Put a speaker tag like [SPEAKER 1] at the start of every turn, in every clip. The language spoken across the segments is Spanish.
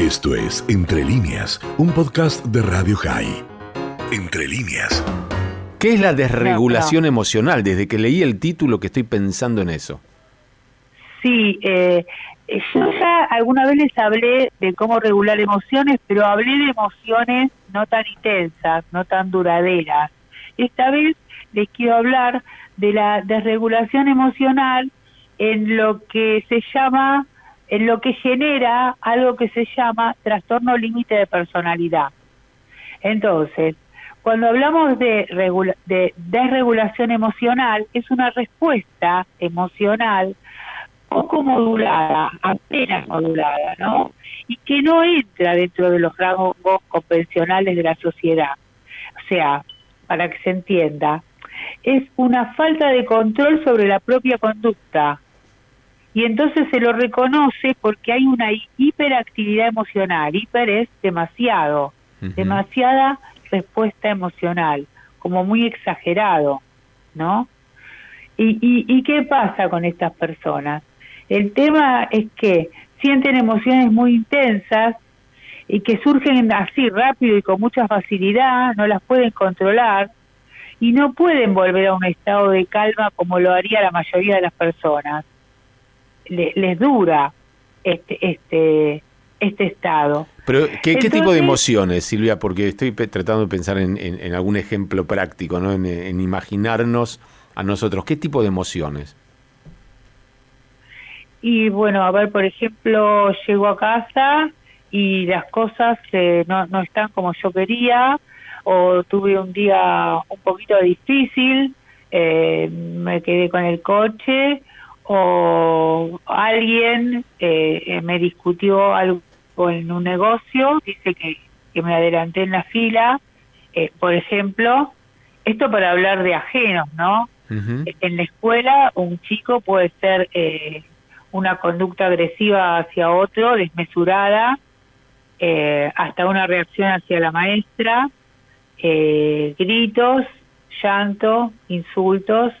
[SPEAKER 1] Esto es Entre líneas, un podcast de Radio High. Entre líneas.
[SPEAKER 2] ¿Qué es la desregulación emocional? Desde que leí el título que estoy pensando en eso.
[SPEAKER 3] Sí, eh, yo ya alguna vez les hablé de cómo regular emociones, pero hablé de emociones no tan intensas, no tan duraderas. Esta vez les quiero hablar de la desregulación emocional en lo que se llama, en lo que genera algo que se llama trastorno límite de personalidad. Entonces, cuando hablamos de, de desregulación emocional, es una respuesta emocional poco modulada, apenas modulada, ¿no? Y que no entra dentro de los rangos convencionales de la sociedad. O sea, para que se entienda, es una falta de control sobre la propia conducta. Y entonces se lo reconoce porque hay una hiperactividad emocional. Hiper es demasiado, demasiada respuesta emocional, como muy exagerado, ¿no? ¿Y, y, y qué pasa con estas personas? El tema es que sienten emociones muy intensas y que surgen así rápido y con mucha facilidad, no las pueden controlar y no pueden volver a un estado de calma como lo haría la mayoría de las personas. Les dura este este este estado.
[SPEAKER 2] Pero, ¿qué, tipo de emociones, Silvia? Porque estoy tratando de pensar en, algún ejemplo práctico, ¿no? en imaginarnos a nosotros. ¿Qué tipo de emociones?
[SPEAKER 3] Y bueno, a ver, por ejemplo, llego a casa y las cosas eh, no, no están como yo quería, o tuve un día un poquito difícil, eh, me quedé con el coche, o alguien eh, me discutió algo en un negocio, dice que, que me adelanté en la fila, por ejemplo, esto para hablar de ajenos, ¿no? En la escuela un chico puede ser eh, una conducta agresiva hacia otro, desmesurada, eh, hasta una reacción hacia la maestra, eh, gritos, llanto, insultos,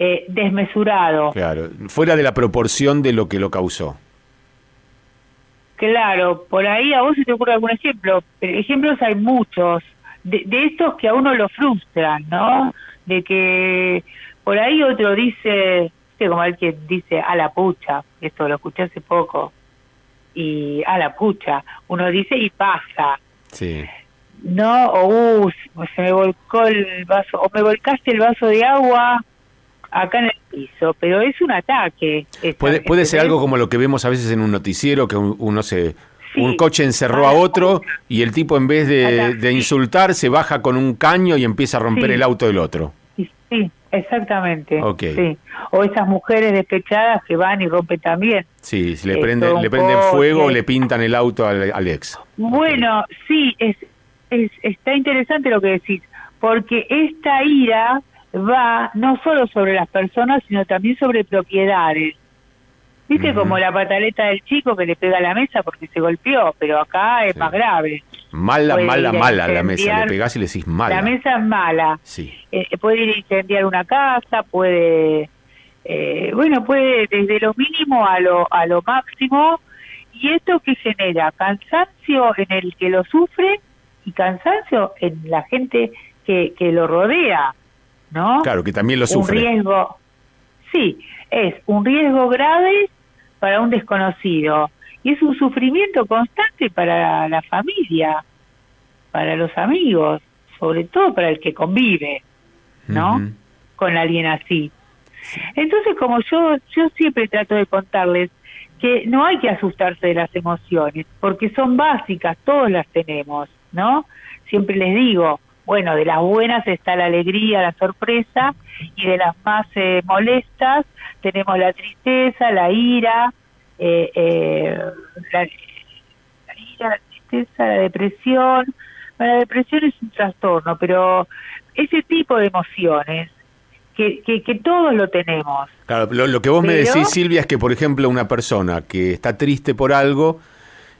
[SPEAKER 3] eh, desmesurado.
[SPEAKER 2] Claro, fuera de la proporción de lo que lo causó.
[SPEAKER 3] Claro, por ahí a vos se te ocurre algún ejemplo. Ejemplos hay muchos, de, de estos que a uno lo frustran, ¿no? De que por ahí otro dice, como alguien dice a la pucha, esto lo escuché hace poco, y a la pucha, uno dice y pasa.
[SPEAKER 2] Sí.
[SPEAKER 3] No, o uh, se me volcó el vaso, o me volcaste el vaso de agua acá en el piso, pero es un ataque.
[SPEAKER 2] puede puede ser algo como lo que vemos a veces en un noticiero, que uno se... un coche encerró a otro y el tipo en vez de, insultar se baja con un caño y empieza a romper el auto del otro.
[SPEAKER 3] Sí, exactamente. Sí. O esas mujeres despechadas que van y rompen también.
[SPEAKER 2] Sí, le, prenden, le prenden fuego o le pintan el auto al, ex.
[SPEAKER 3] Bueno, sí, es, es, está interesante lo que decís, porque esta ira va no solo sobre las personas, sino también sobre propiedades. Viste como la pataleta del chico que le pega a la mesa porque se golpeó, pero acá es más grave.
[SPEAKER 2] Mala, mala, mala la mesa. Le pegás y le decís mala.
[SPEAKER 3] La mesa es mala.
[SPEAKER 2] Sí.
[SPEAKER 3] Eh, puede ir a incendiar una casa, puede, eh, bueno, puede desde lo mínimo a lo, a lo máximo. ¿Y esto que genera? Cansancio en el que lo sufre y cansancio en la gente que, que lo rodea, ¿no?
[SPEAKER 2] Claro, que también lo sufre.
[SPEAKER 3] Un riesgo, sí, es un riesgo grave para un desconocido y es un sufrimiento constante para la familia, para los amigos, sobre todo para el que convive, ¿no? Con alguien así. Entonces, como yo, yo siempre trato de contarles que no hay que asustarse de las emociones, porque son básicas, todos las tenemos, ¿no? Siempre les digo, bueno, de las buenas está la alegría, la sorpresa, y de las más eh, molestas tenemos la tristeza, la ira, eh, eh, la, ira, la tristeza, la depresión. la depresión es un trastorno, pero ese tipo de emociones que, que, todos lo tenemos.
[SPEAKER 2] Claro, lo, que vos me decís, Silvia, es que, por ejemplo, una persona que está triste por algo,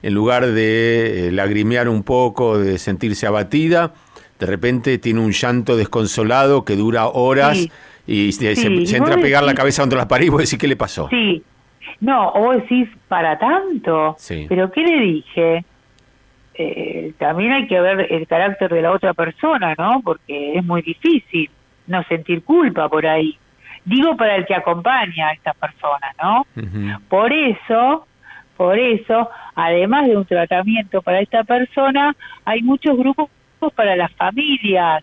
[SPEAKER 2] en lugar de eh, lagrimear un poco, de sentirse abatida, de repente tiene un llanto desconsolado que dura horas y se, entra a pegar la cabeza contra las paredes y vos decís, ¿qué le pasó?
[SPEAKER 3] Sí, no, o decís, para tanto, pero ¿qué le dije? Eh, también hay que ver el carácter de la otra persona, ¿no? Porque es muy difícil no sentir culpa por ahí. Digo para el que acompaña a esta persona, ¿no? Por eso, por eso, además de un tratamiento para esta persona, hay muchos grupos para las familias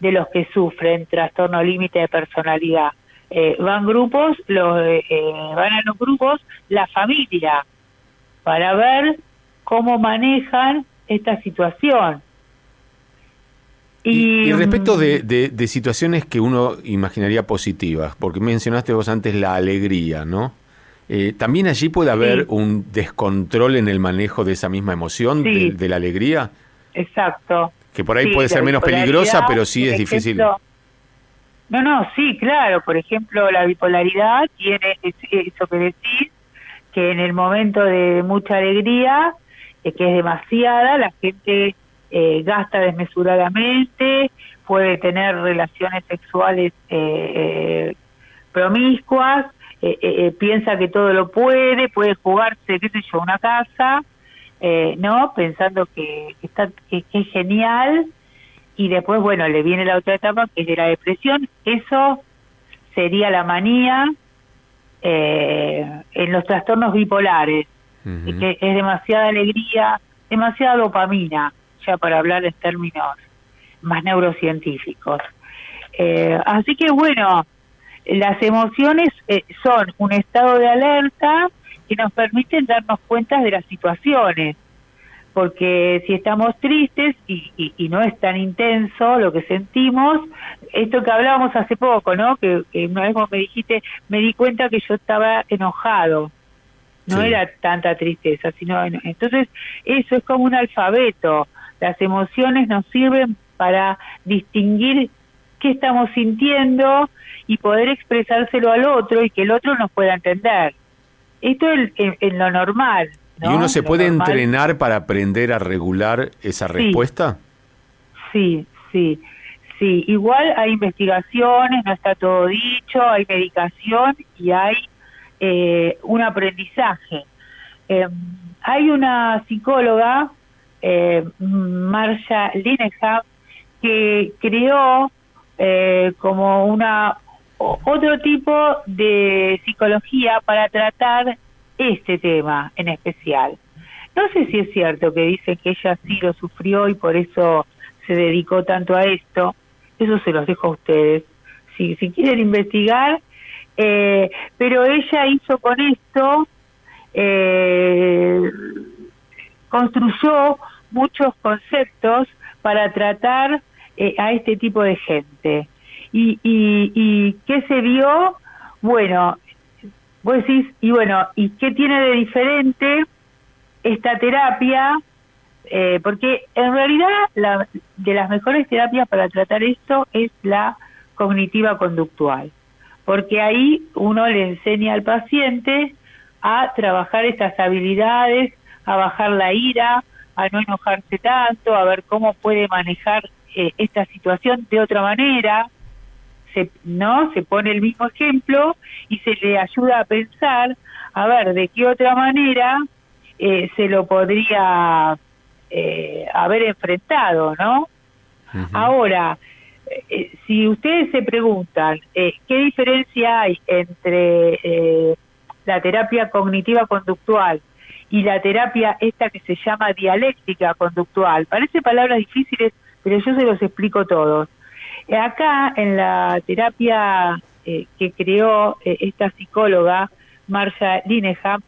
[SPEAKER 3] de los que sufren trastorno límite de personalidad. Eh, van grupos, los, eh, eh, van a los grupos la familia para ver cómo manejan esta situación.
[SPEAKER 2] Y, respecto de, de, situaciones que uno imaginaría positivas, porque mencionaste vos antes la alegría, ¿no? ¿También allí puede haber un descontrol en el manejo de esa misma emoción, de, la alegría?
[SPEAKER 3] Exacto.
[SPEAKER 2] Que por ahí puede ser menos peligrosa, pero sí es difícil.
[SPEAKER 3] No, no, sí, claro. Por ejemplo, la bipolaridad tiene eso que decir, que en el momento de mucha alegría, eh, que es demasiada, la gente eh, gasta desmesuradamente, puede tener relaciones sexuales eh, promiscuas, piensa que todo lo puede, puede jugarse, qué sé yo, una casa, ¿no? Pensando que, está, que es genial y después, bueno, le viene la otra etapa que es de la depresión. Eso sería la manía eh, en los trastornos bipolares, que es demasiada alegría, demasiada dopamina, ya para hablar en términos más neurocientíficos. Eh, así que bueno, las emociones eh, son un estado de alerta que nos permiten darnos cuenta de las situaciones porque si estamos tristes y, y, no es tan intenso lo que sentimos, esto que hablábamos hace poco, ¿no? Que, una vez me dijiste, me di cuenta que yo estaba enojado, no era tanta tristeza, sino entonces eso es como un alfabeto. Las emociones nos sirven para distinguir qué estamos sintiendo y poder expresárselo al otro y que el otro nos pueda entender. Esto es en lo normal,
[SPEAKER 2] ¿Y uno se puede entrenar para aprender a regular esa respuesta?
[SPEAKER 3] Sí, sí, sí. Igual hay investigaciones, no está todo dicho, hay medicación y hay eh, un aprendizaje. Eh, hay una psicóloga, eh, Marcia Linehan, que creó eh, como una otro tipo de psicología para tratar este tema en especial. No sé si es cierto que dice que ella sí lo sufrió y por eso se dedicó tanto a esto. Eso se los dejo a ustedes. Si, si quieren investigar, eh, pero ella hizo con esto, eh, construyó muchos conceptos para tratar eh, a este tipo de gente. Y, y, y qué se vio? Bueno, vos decís, y bueno, ¿y qué tiene de diferente esta terapia? Eh, porque en realidad la, de las mejores terapias para tratar esto es la cognitiva conductual, porque ahí uno le enseña al paciente a trabajar estas habilidades, a bajar la ira, a no enojarse tanto, a ver cómo puede manejar eh, esta situación de otra manera, se, ¿no? Se pone el mismo ejemplo y se le ayuda a pensar, a ver, de qué otra manera eh, se lo podría eh, haber enfrentado, ¿no? Ahora, eh, si ustedes se preguntan qué diferencia hay entre la terapia cognitiva conductual y la terapia esta que se llama dialéctica conductual, parece palabras difíciles, pero yo se los explico todos. Acá en la terapia eh, que creó eh, esta psicóloga, Marcia Linehan,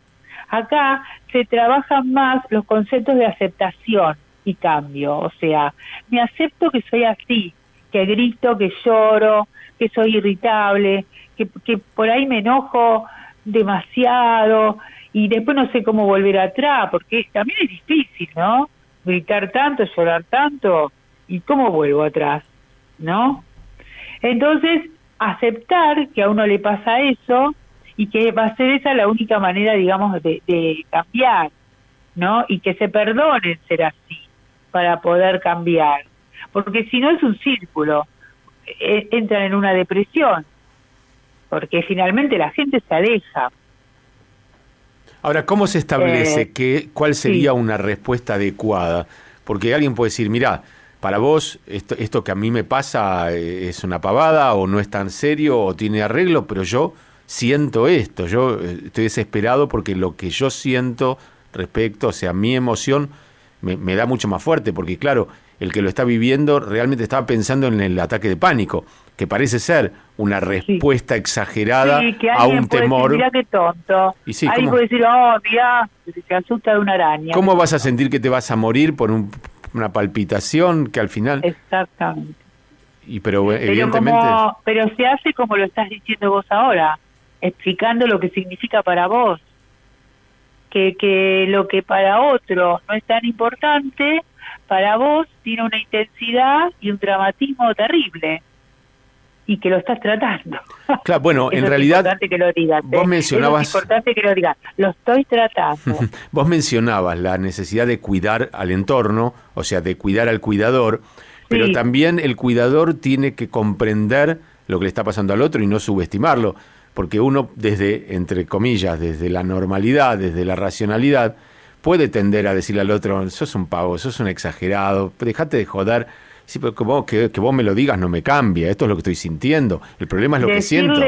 [SPEAKER 3] acá se trabajan más los conceptos de aceptación y cambio. O sea, me acepto que soy así, que grito, que lloro, que soy irritable, que, que por ahí me enojo demasiado y después no sé cómo volver atrás, porque también es difícil, ¿no? Gritar tanto, llorar tanto, ¿y cómo vuelvo atrás? ¿No? Entonces, aceptar que a uno le pasa eso y que va a ser esa la única manera, digamos, de, cambiar, ¿no? Y que se perdonen ser así para poder cambiar. Porque si no es un círculo, e, entran en una depresión, porque finalmente la gente se aleja.
[SPEAKER 2] Ahora, ¿cómo se establece que, cuál sería una respuesta adecuada? Porque alguien puede decir, mira, para vos esto, esto que a mí me pasa eh, es una pavada o no es tan serio o tiene arreglo, pero yo siento esto, yo eh, estoy desesperado porque lo que yo siento respecto, o sea, mi emoción me, me da mucho más fuerte, porque claro, el que lo está viviendo realmente estaba pensando en el ataque de pánico, que parece ser una respuesta exagerada a un temor.
[SPEAKER 3] Decir, mira qué tonto. Y sí, Ahí puede decir, oh, mira, se asusta de una araña.
[SPEAKER 2] ¿Cómo vas a sentir que te vas a morir por un, una palpitación que al final...
[SPEAKER 3] Exactamente.
[SPEAKER 2] Y pero, evidentemente...
[SPEAKER 3] pero se hace como lo estás diciendo vos ahora, explicando lo que significa para vos. Que, que lo que para otro no es tan importante, para vos tiene una intensidad y un dramatismo terrible y que lo estás tratando.
[SPEAKER 2] Claro, bueno, en realidad
[SPEAKER 3] importante que lo digas,
[SPEAKER 2] vos ¿eh? mencionabas
[SPEAKER 3] es importante que lo digas, lo estoy tratando.
[SPEAKER 2] vos mencionabas la necesidad de cuidar al entorno, o sea, de cuidar al cuidador, pero también el cuidador tiene que comprender lo que le está pasando al otro y no subestimarlo, porque uno desde entre comillas, desde la normalidad, desde la racionalidad, puede tender a decirle al otro, sos un pavo, sos un exagerado, dejate de joder. Sí, pero que vos, que, vos me lo digas no me cambia, esto es lo que estoy sintiendo, el problema es lo que siento.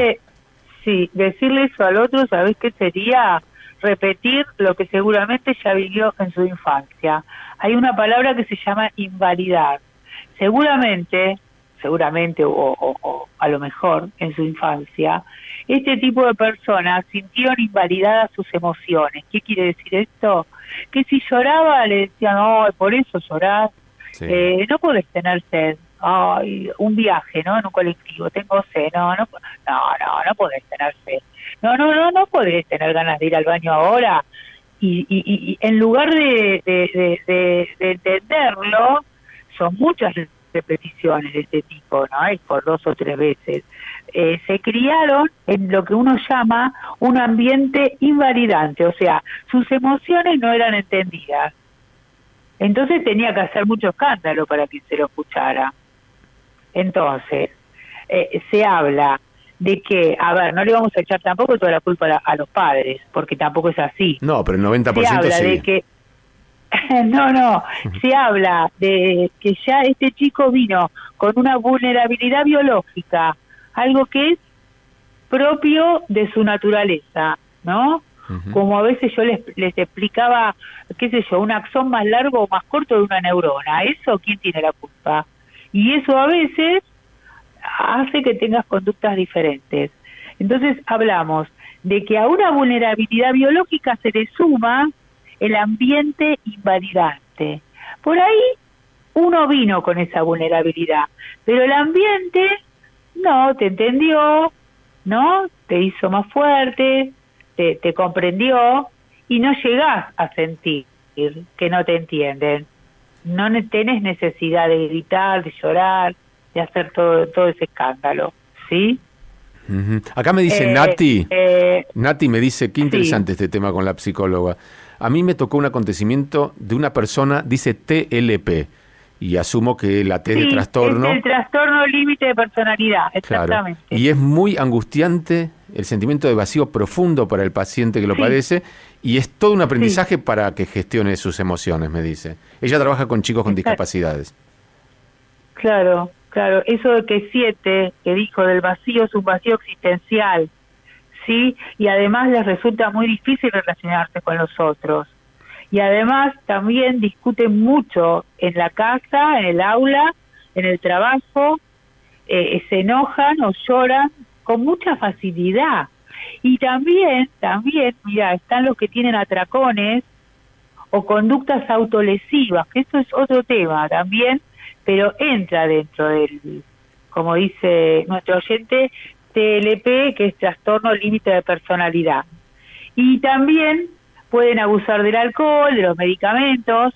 [SPEAKER 3] Sí, decirle eso al otro, ¿sabés qué sería? Repetir lo que seguramente ya vivió en su infancia. Hay una palabra que se llama invalidar. Seguramente, seguramente, o, o a lo mejor en su infancia, este tipo de personas sintieron invalidadas sus emociones. ¿Qué quiere decir esto? Que si lloraba le decían, no, por eso llorás, eh, no podés tener sed. Un viaje, ¿no? En un colectivo, tengo sed, no, no, no, no, no podés tener sed. No, no, no, no podés tener ganas de ir al baño ahora. Y, y, y en lugar de, de entenderlo, son muchas repeticiones de este tipo, ¿no? Es por dos o tres veces. Eh, se criaron en lo que uno llama un ambiente invalidante, o sea, sus emociones no eran entendidas. Entonces tenía que hacer mucho escándalo para que se lo escuchara. Entonces, eh, se habla de que, a ver, no le vamos a echar tampoco toda la culpa a, los padres, porque tampoco es así.
[SPEAKER 2] No, pero el 90%
[SPEAKER 3] se habla
[SPEAKER 2] sí.
[SPEAKER 3] de que no, no, se habla de que ya este chico vino con una vulnerabilidad biológica, algo que es propio de su naturaleza, ¿no? Como a veces yo les, les explicaba, qué sé yo, un axón más largo o más corto de una neurona, ¿eso quién tiene la culpa? Y eso a veces hace que tengas conductas diferentes. Entonces hablamos de que a una vulnerabilidad biológica se le suma el ambiente invalidante. Por ahí uno vino con esa vulnerabilidad, pero el ambiente no te entendió, ¿no? Te hizo más fuerte, te, te comprendió y no llegás a sentir que no te entienden. No tenés necesidad de gritar, de llorar, de hacer todo, todo ese escándalo, ¿sí?
[SPEAKER 2] Acá me dice eh, Nati, eh, Nati me dice, qué interesante este tema con la psicóloga. A mí me tocó un acontecimiento de una persona, dice TLP, y asumo que la T de trastorno.
[SPEAKER 3] Es el trastorno límite de personalidad, exactamente.
[SPEAKER 2] Y es muy angustiante el sentimiento de vacío profundo para el paciente que lo padece y es todo un aprendizaje para que gestione sus emociones, me dice. Ella trabaja con chicos con discapacidades.
[SPEAKER 3] Claro, claro. Eso de que siete, que dijo del vacío, es un vacío existencial ¿sí? Y además les resulta muy difícil relacionarse con los otros. Y además también discuten mucho en la casa, en el aula, en el trabajo, eh, se enojan o lloran con mucha facilidad. Y también, también, mira, están los que tienen atracones o conductas autolesivas, que eso es otro tema también, pero entra dentro del, como dice nuestro oyente, TLP, que es trastorno límite de personalidad. Y también pueden abusar del alcohol, de los medicamentos,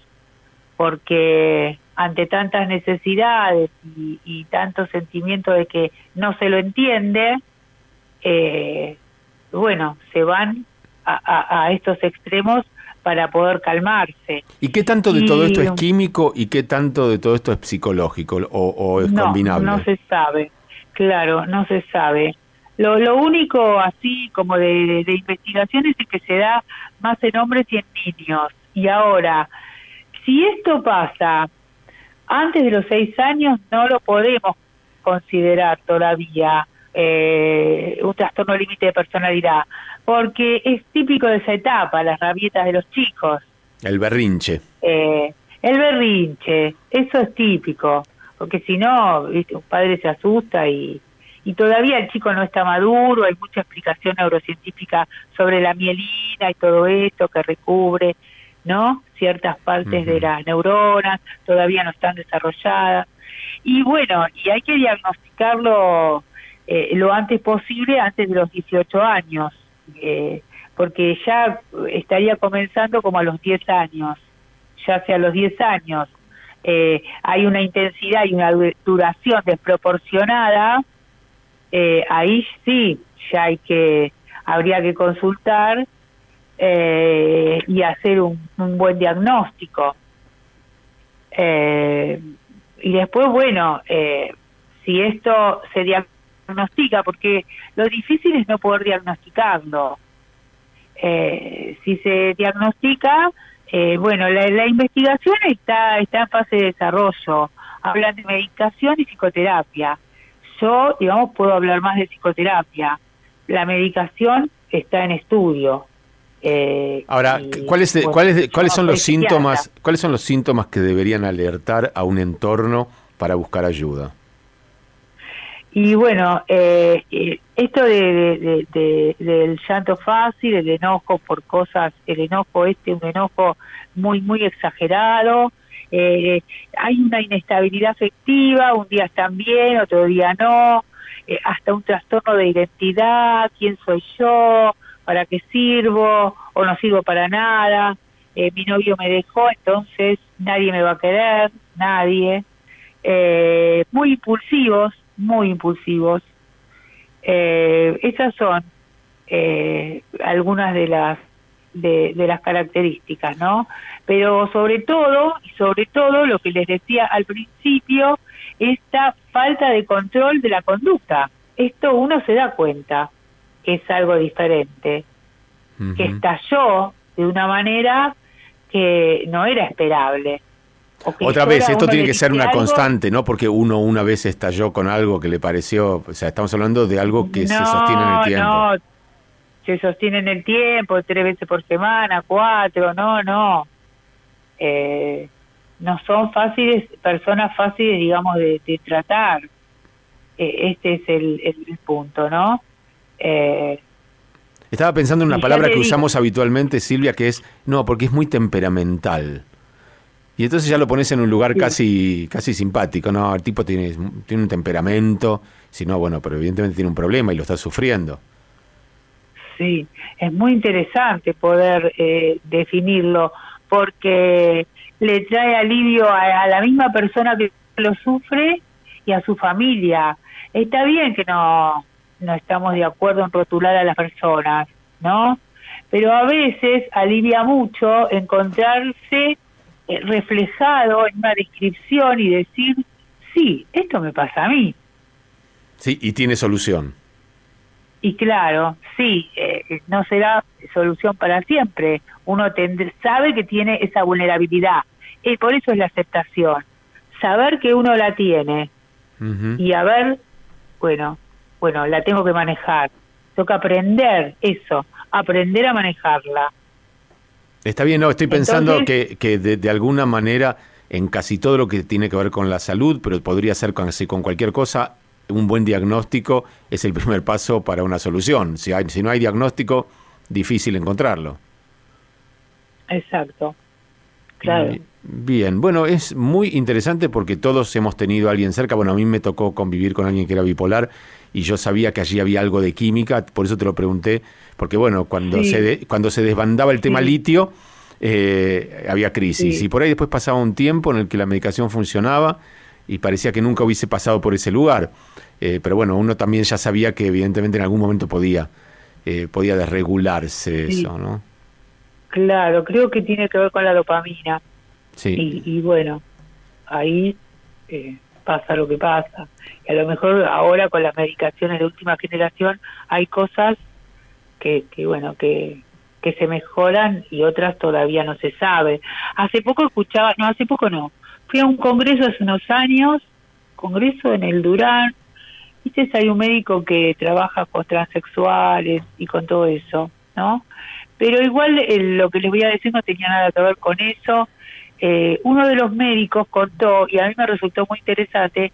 [SPEAKER 3] porque ante tantas necesidades y, tanto sentimiento de que no se lo entiende, eh, bueno, se van a, estos extremos para poder calmarse.
[SPEAKER 2] ¿Y qué tanto de todo esto es químico y qué tanto de todo esto es psicológico o, es combinable?
[SPEAKER 3] No se sabe. Claro, no se sabe. Lo, lo único así como de, de investigaciones es que se da más en hombres y en niños. Y ahora, si esto pasa antes de los seis años, no lo podemos considerar todavía eh, un trastorno límite de personalidad, porque es típico de esa etapa, las rabietas de los chicos.
[SPEAKER 2] El berrinche.
[SPEAKER 3] Eh, el berrinche, eso es típico, porque si no, un padre se asusta y, y todavía el chico no está maduro, hay mucha explicación neurocientífica sobre la mielina y todo esto que recubre, ¿no? Ciertas partes de las neuronas todavía no están desarrolladas. Y bueno, y hay que diagnosticarlo eh, lo antes posible, antes de los 18 años, eh, porque ya estaría comenzando como a los 10 años, ya sea a los 10 años. Eh, hay una intensidad y una duración desproporcionada, ahí sí, ya hay que, habría que consultar y hacer un, buen diagnóstico. y después, bueno, si esto se diagnostica, porque lo difícil es no poder diagnosticarlo. Eh, si se diagnostica, eh, bueno, la, investigación está, está en fase de desarrollo. Hablan de medicación y psicoterapia. Yo, digamos, puedo hablar más de psicoterapia. La medicación está en estudio.
[SPEAKER 2] Eh, Ahora, ¿cuáles, pues, ¿cuáles, ¿cuáles son los síntomas? ¿Cuáles son los síntomas que deberían alertar a un entorno para buscar ayuda?
[SPEAKER 3] Y bueno, eh, eh, esto de, del llanto fácil, el enojo por cosas, el enojo este, un enojo muy, muy exagerado, eh, hay una inestabilidad afectiva, un día están bien, otro día no, hasta un trastorno de identidad, quién soy yo, para qué sirvo o no sirvo para nada, mi novio me dejó, entonces nadie me va a querer, nadie, muy impulsivos, muy impulsivos. Eh, esas son eh, algunas de las de, las características, ¿no? Pero sobre todo y sobre todo lo que les decía al principio, esta falta de control de la conducta. Esto uno se da cuenta es algo diferente, que estalló de una manera que no era esperable.
[SPEAKER 2] Otra vez, esto tiene que ser una constante, ¿no? Porque uno una vez estalló con algo que le pareció, o sea, estamos hablando de algo que se sostiene en el tiempo. No,
[SPEAKER 3] se sostiene en el tiempo, tres veces por semana, cuatro, no, no. Eh, no son fáciles, personas fáciles, digamos, de, tratar. Eh, este es el, punto, ¿no?
[SPEAKER 2] Eh, Estaba pensando en una palabra que usamos habitualmente, Silvia, que es, no, porque es muy temperamental. Y entonces ya lo pones en un lugar casi, casi simpático, ¿no? El tipo tiene, tiene un temperamento, si no, bueno, pero evidentemente tiene un problema y lo está sufriendo.
[SPEAKER 3] Sí, es muy interesante poder eh, definirlo, porque le trae alivio a, la misma persona que lo sufre y a su familia. Está bien que no, no estamos de acuerdo en rotular a las personas, ¿no? Pero a veces alivia mucho encontrarse eh, reflejado en una descripción y decir, sí, esto me pasa a mí.
[SPEAKER 2] Sí, y tiene solución.
[SPEAKER 3] Y claro, sí, eh, no será solución para siempre. Uno sabe que tiene esa vulnerabilidad. Y por eso es la aceptación. Saber que uno la tiene. Y a ver, bueno, bueno, la tengo que manejar. Tengo que aprender eso, aprender a manejarla.
[SPEAKER 2] Está bien, no, estoy pensando que, que de, alguna manera en casi todo lo que tiene que ver con la salud, pero podría ser con, con cualquier cosa, un buen diagnóstico es el primer paso para una solución. Si, hay, si no hay diagnóstico, difícil encontrarlo.
[SPEAKER 3] Exacto. Claro.
[SPEAKER 2] Bien, bueno, es muy interesante porque todos hemos tenido a alguien cerca. Bueno, a mí me tocó convivir con alguien que era bipolar y yo sabía que allí había algo de química, por eso te lo pregunté, porque bueno, cuando, se, cuando se desbandaba el tema litio, eh, había crisis. Y por ahí después pasaba un tiempo en el que la medicación funcionaba y parecía que nunca hubiese pasado por ese lugar. Eh, pero bueno, uno también ya sabía que evidentemente en algún momento podía, eh, podía desregularse eso, ¿no?
[SPEAKER 3] Claro, creo que tiene que ver con la dopamina. Sí. Y, bueno, ahí pasa lo que pasa. Y a lo mejor ahora con las medicaciones de última generación hay cosas que, que bueno, que, que se mejoran y otras todavía no se sabe. Hace poco escuchaba, no, hace poco no, fui a un congreso hace unos años, congreso en el Durán, viste, hay un médico que trabaja con transexuales y con todo eso, ¿no? Pero igual eh, lo que les voy a decir no tenía nada que ver con eso. Eh, uno de los médicos contó, y a mí me resultó muy interesante,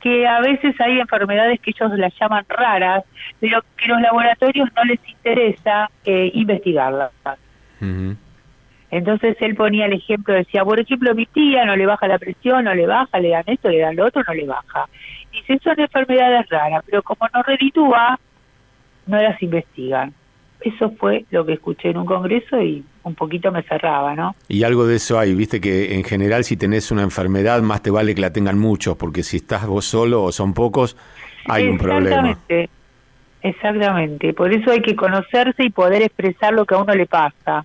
[SPEAKER 3] que a veces hay enfermedades que ellos las llaman raras, pero que los laboratorios no les interesa eh, investigarlas. Entonces él ponía el ejemplo, decía, por ejemplo, mi tía no le baja la presión, no le baja, le dan esto, le dan lo otro, no le baja. Dice, son enfermedades raras, pero como no reditúa, no las investigan. Eso fue lo que escuché en un congreso y un poquito me cerraba, ¿no?
[SPEAKER 2] Y algo de eso hay, viste que en general si tenés una enfermedad más te vale que la tengan muchos, porque si estás vos solo o son pocos, hay un problema.
[SPEAKER 3] Exactamente, exactamente. Por eso hay que conocerse y poder expresar lo que a uno le pasa,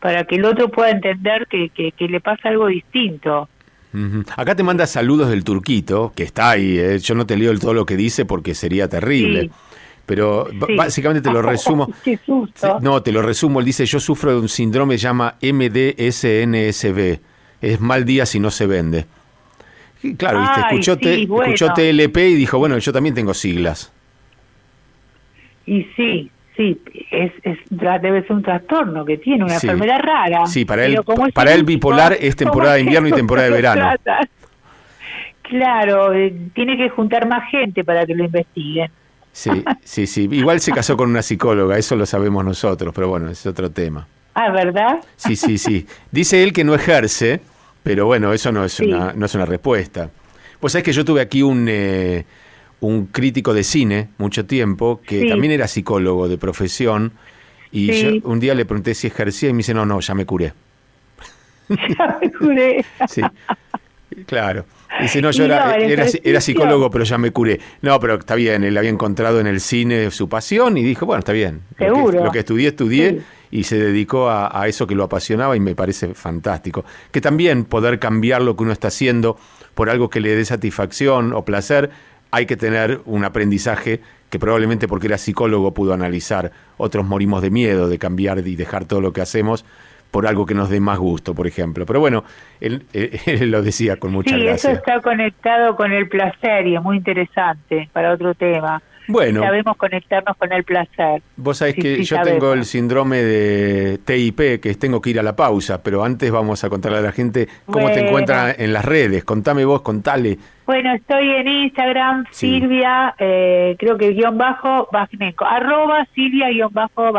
[SPEAKER 3] para que el otro pueda entender que, que, le pasa algo distinto.
[SPEAKER 2] Acá te manda saludos del turquito, que está ahí, ¿eh? yo no te leo todo lo que dice porque sería terrible pero básicamente te lo resumo. No, te lo resumo. Él dice, yo sufro de un síndrome que se llama MDSNSB. Es mal día si no se vende. claro, ¿viste? Escuchó, escuchó TLP y dijo, bueno, yo también tengo siglas.
[SPEAKER 3] Y sí, sí, es, es, debe ser un trastorno que tiene, una enfermedad rara.
[SPEAKER 2] Sí, para él, para él bipolar es temporada de invierno y temporada de verano.
[SPEAKER 3] Claro, eh, tiene que juntar más gente para que lo investiguen.
[SPEAKER 2] Sí, sí, sí. Igual se casó con una psicóloga, eso lo sabemos nosotros, pero bueno, es otro tema.
[SPEAKER 3] Ah, ¿verdad?
[SPEAKER 2] Sí, sí, sí. Dice él que no ejerce, pero bueno, eso no es, una, no es una respuesta. Pues es que yo tuve aquí un, eh, un crítico de cine mucho tiempo, que también era psicólogo de profesión, y un día le pregunté si ejercía y me dice, no, no, ya me curé.
[SPEAKER 3] Ya me curé.
[SPEAKER 2] sí, claro. Dice, no, yo era, era, psicólogo, pero ya me curé. No, pero está bien, él había encontrado en el cine su pasión y dijo, bueno, está bien.
[SPEAKER 3] Seguro.
[SPEAKER 2] Lo que, estudié, estudié y se dedicó a, eso que lo apasionaba y me parece fantástico. Que también poder cambiar lo que uno está haciendo por algo que le dé satisfacción o placer, hay que tener un aprendizaje que probablemente porque era psicólogo pudo analizar. Otros morimos de miedo de cambiar y dejar todo lo que hacemos por algo que nos dé más gusto, por ejemplo. Pero bueno, él, lo decía con mucha
[SPEAKER 3] sí,
[SPEAKER 2] gracia.
[SPEAKER 3] Sí, eso está conectado con el placer y es muy interesante para otro tema.
[SPEAKER 2] Bueno.
[SPEAKER 3] Sabemos conectarnos con el placer.
[SPEAKER 2] Vos sabés que yo tengo el síndrome de TIP, que tengo que ir a la pausa, pero antes vamos a contarle a la gente cómo te encuentras en las redes. Contame vos, contale.
[SPEAKER 3] Bueno, estoy en Instagram, Silvia, eh, creo que guion bajo, Basneco, arroba Silvia guion bajo,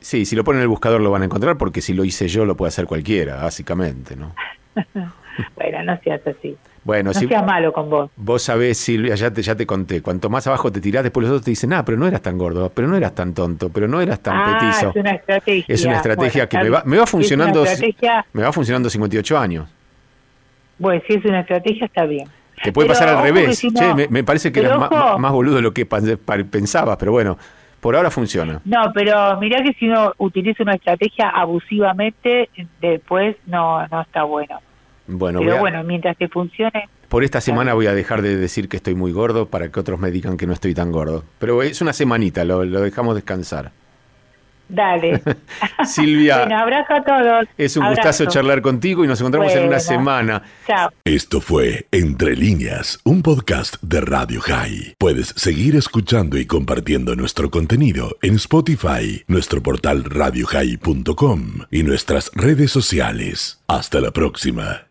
[SPEAKER 2] Sí, si lo ponen en el buscador lo van a encontrar porque si lo hice yo lo puede hacer cualquiera, básicamente, ¿no?
[SPEAKER 3] bueno, no seas así.
[SPEAKER 2] Bueno,
[SPEAKER 3] no seas malo con vos.
[SPEAKER 2] Vos sabés, Silvia, ya te, ya te conté, cuanto más abajo te tirás, después los otros te dicen, ah, pero no eras tan gordo, pero no eras tan tonto, pero no eras tan
[SPEAKER 3] ah,
[SPEAKER 2] petizo.
[SPEAKER 3] Es una estrategia.
[SPEAKER 2] Es una estrategia que me va, me va funcionando. Me va funcionando 58 años.
[SPEAKER 3] Bueno, si es una estrategia, está bien.
[SPEAKER 2] Te puede pasar al revés. me, parece que eras más, más, boludo de lo que pensabas, pero bueno, por ahora funciona.
[SPEAKER 3] No, pero mirá que si uno utiliza una estrategia abusivamente, después no, no está bueno.
[SPEAKER 2] Bueno,
[SPEAKER 3] pero bueno, mientras que funcione.
[SPEAKER 2] Por esta semana voy a dejar de decir que estoy muy gordo para que otros me digan que no estoy tan gordo. Pero es una semanita, lo, lo dejamos descansar.
[SPEAKER 3] Dale.
[SPEAKER 2] Silvia.
[SPEAKER 3] Un abrazo a todos.
[SPEAKER 2] Es un gustazo charlar contigo y nos encontramos en una semana.
[SPEAKER 3] Chao.
[SPEAKER 1] Esto fue Entre líneas, un podcast de Radio High. Puedes seguir escuchando y compartiendo nuestro contenido en Spotify, nuestro portal radiohigh.com y nuestras redes sociales. Hasta la próxima.